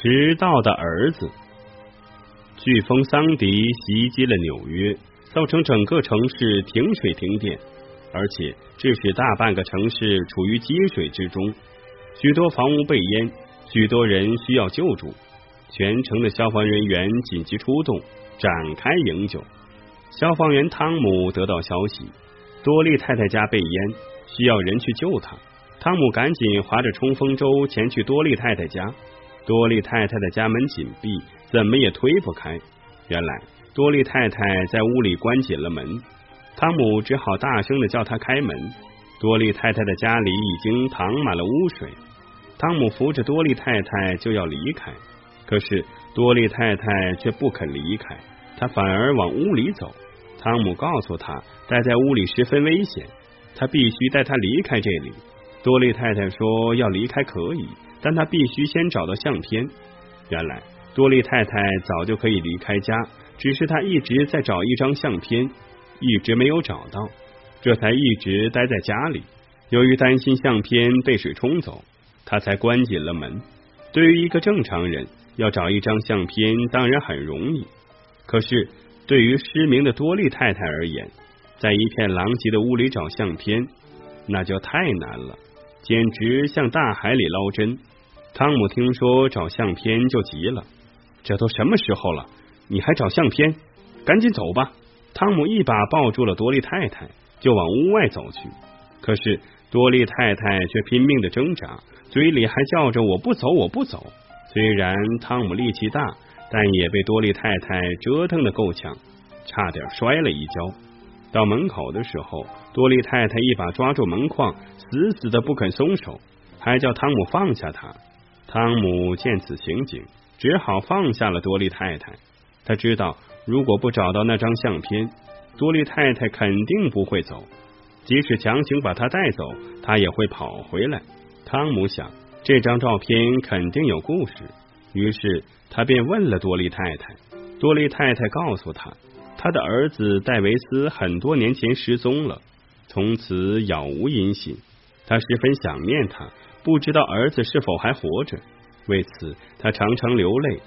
迟到的儿子。飓风桑迪袭击了纽约，造成整个城市停水停电，而且致使大半个城市处于积水之中，许多房屋被淹，许多人需要救助。全城的消防人员紧急出动，展开营救。消防员汤姆得到消息，多利太太家被淹，需要人去救她。汤姆赶紧划着冲锋舟前去多利太太家。多利太太的家门紧闭，怎么也推不开。原来多利太太在屋里关紧了门，汤姆只好大声的叫她开门。多利太太的家里已经淌满了污水，汤姆扶着多利太太就要离开。可是多利太太却不肯离开，她反而往屋里走。汤姆告诉她，待在屋里十分危险，他必须带她离开这里。多利太太说：“要离开可以，但她必须先找到相片。”原来多利太太早就可以离开家，只是她一直在找一张相片，一直没有找到，这才一直待在家里。由于担心相片被水冲走，她才关紧了门。对于一个正常人，要找一张相片当然很容易，可是对于失明的多利太太而言，在一片狼藉的屋里找相片，那就太难了，简直像大海里捞针。汤姆听说找相片就急了：“这都什么时候了，你还找相片？赶紧走吧！”汤姆一把抱住了多利太太，就往屋外走去。可是多利太太却拼命的挣扎，嘴里还叫着：“我不走，我不走。”虽然汤姆力气大，但也被多利太太折腾的够呛，差点摔了一跤。到门口的时候，多利太太一把抓住门框，死死的不肯松手，还叫汤姆放下他。汤姆见此情景，只好放下了多利太太。他知道，如果不找到那张相片，多利太太肯定不会走，即使强行把他带走，他也会跑回来。汤姆想。这张照片肯定有故事，于是他便问了多利太太。多利太太告诉他，他的儿子戴维斯很多年前失踪了，从此杳无音信。他十分想念他，不知道儿子是否还活着，为此他常常流泪。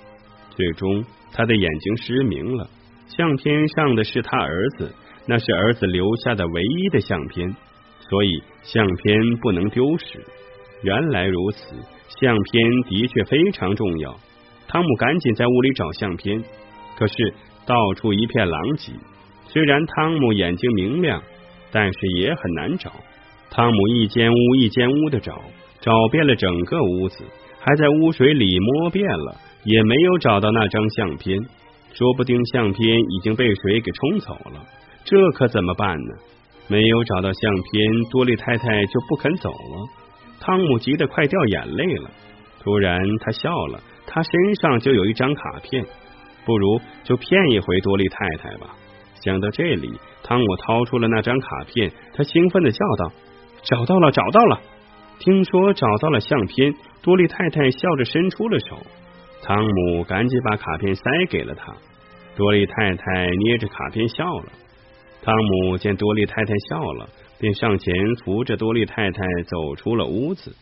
最终，他的眼睛失明了。相片上的是他儿子，那是儿子留下的唯一的相片，所以相片不能丢失。原来如此，相片的确非常重要。汤姆赶紧在屋里找相片，可是到处一片狼藉。虽然汤姆眼睛明亮，但是也很难找。汤姆一间屋一间屋的找，找遍了整个屋子，还在污水里摸遍了，也没有找到那张相片。说不定相片已经被水给冲走了，这可怎么办呢？没有找到相片，多利太太就不肯走了。汤姆急得快掉眼泪了。突然，他笑了。他身上就有一张卡片，不如就骗一回多利太太吧。想到这里，汤姆掏出了那张卡片，他兴奋的叫道：“找到了，找到了！”听说找到了相片，多利太太笑着伸出了手。汤姆赶紧把卡片塞给了他。多利太太捏着卡片笑了。汤姆见多利太太笑了。便上前扶着多利太太走出了屋子，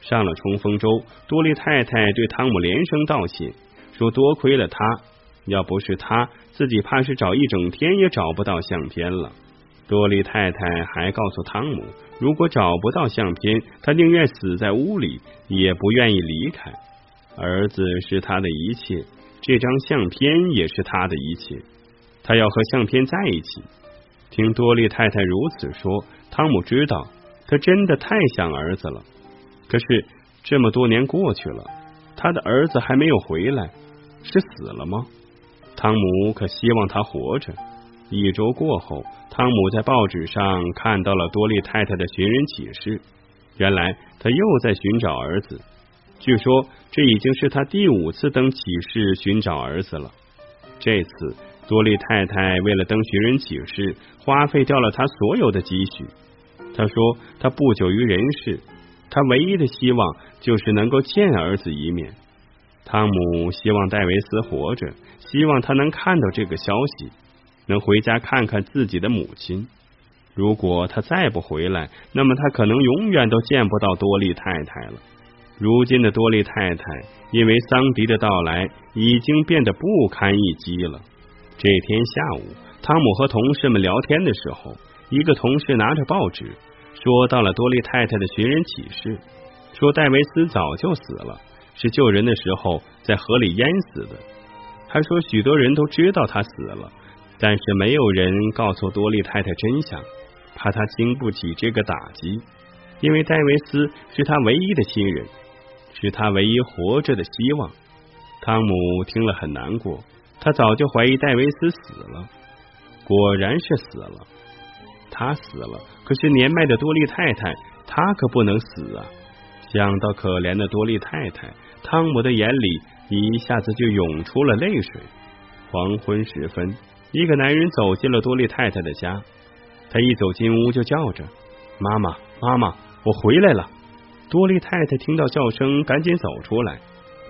上了冲锋舟。多利太太对汤姆连声道谢，说多亏了他，要不是他，自己怕是找一整天也找不到相片了。多利太太还告诉汤姆，如果找不到相片，他宁愿死在屋里，也不愿意离开。儿子是他的一切，这张相片也是他的一切，他要和相片在一起。听多利太太如此说，汤姆知道他真的太想儿子了。可是这么多年过去了，他的儿子还没有回来，是死了吗？汤姆可希望他活着。一周过后，汤姆在报纸上看到了多利太太的寻人启事。原来他又在寻找儿子。据说这已经是他第五次登启事寻找儿子了。这次。多利太太为了登寻人启事，花费掉了他所有的积蓄。他说：“他不久于人世，他唯一的希望就是能够见儿子一面。”汤姆希望戴维斯活着，希望他能看到这个消息，能回家看看自己的母亲。如果他再不回来，那么他可能永远都见不到多利太太了。如今的多利太太因为桑迪的到来，已经变得不堪一击了。这天下午，汤姆和同事们聊天的时候，一个同事拿着报纸说到了多利太太的寻人启事，说戴维斯早就死了，是救人的时候在河里淹死的。还说许多人都知道他死了，但是没有人告诉多利太太真相，怕他经不起这个打击。因为戴维斯是他唯一的亲人，是他唯一活着的希望。汤姆听了很难过，他早就怀疑戴维斯死了，果然是死了。他死了，可是年迈的多利太太，她可不能死啊！想到可怜的多利太太，汤姆的眼里一下子就涌出了泪水。黄昏时分，一个男人走进了多利太太的家，他一走进屋就叫着：“妈妈，妈妈！”我回来了，多利太太听到叫声，赶紧走出来。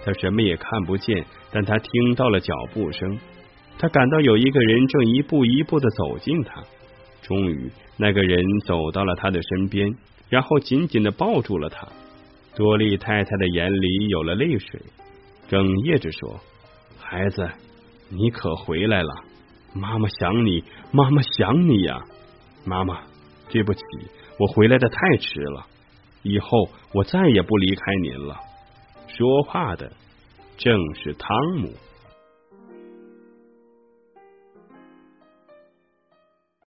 她什么也看不见，但她听到了脚步声。她感到有一个人正一步一步的走近她。终于，那个人走到了她的身边，然后紧紧的抱住了她。多莉太太的眼里有了泪水，哽咽着说：“孩子，你可回来了，妈妈想你，妈妈想你呀，妈妈，对不起。”我回来的太迟了，以后我再也不离开您了。说话的正是汤姆。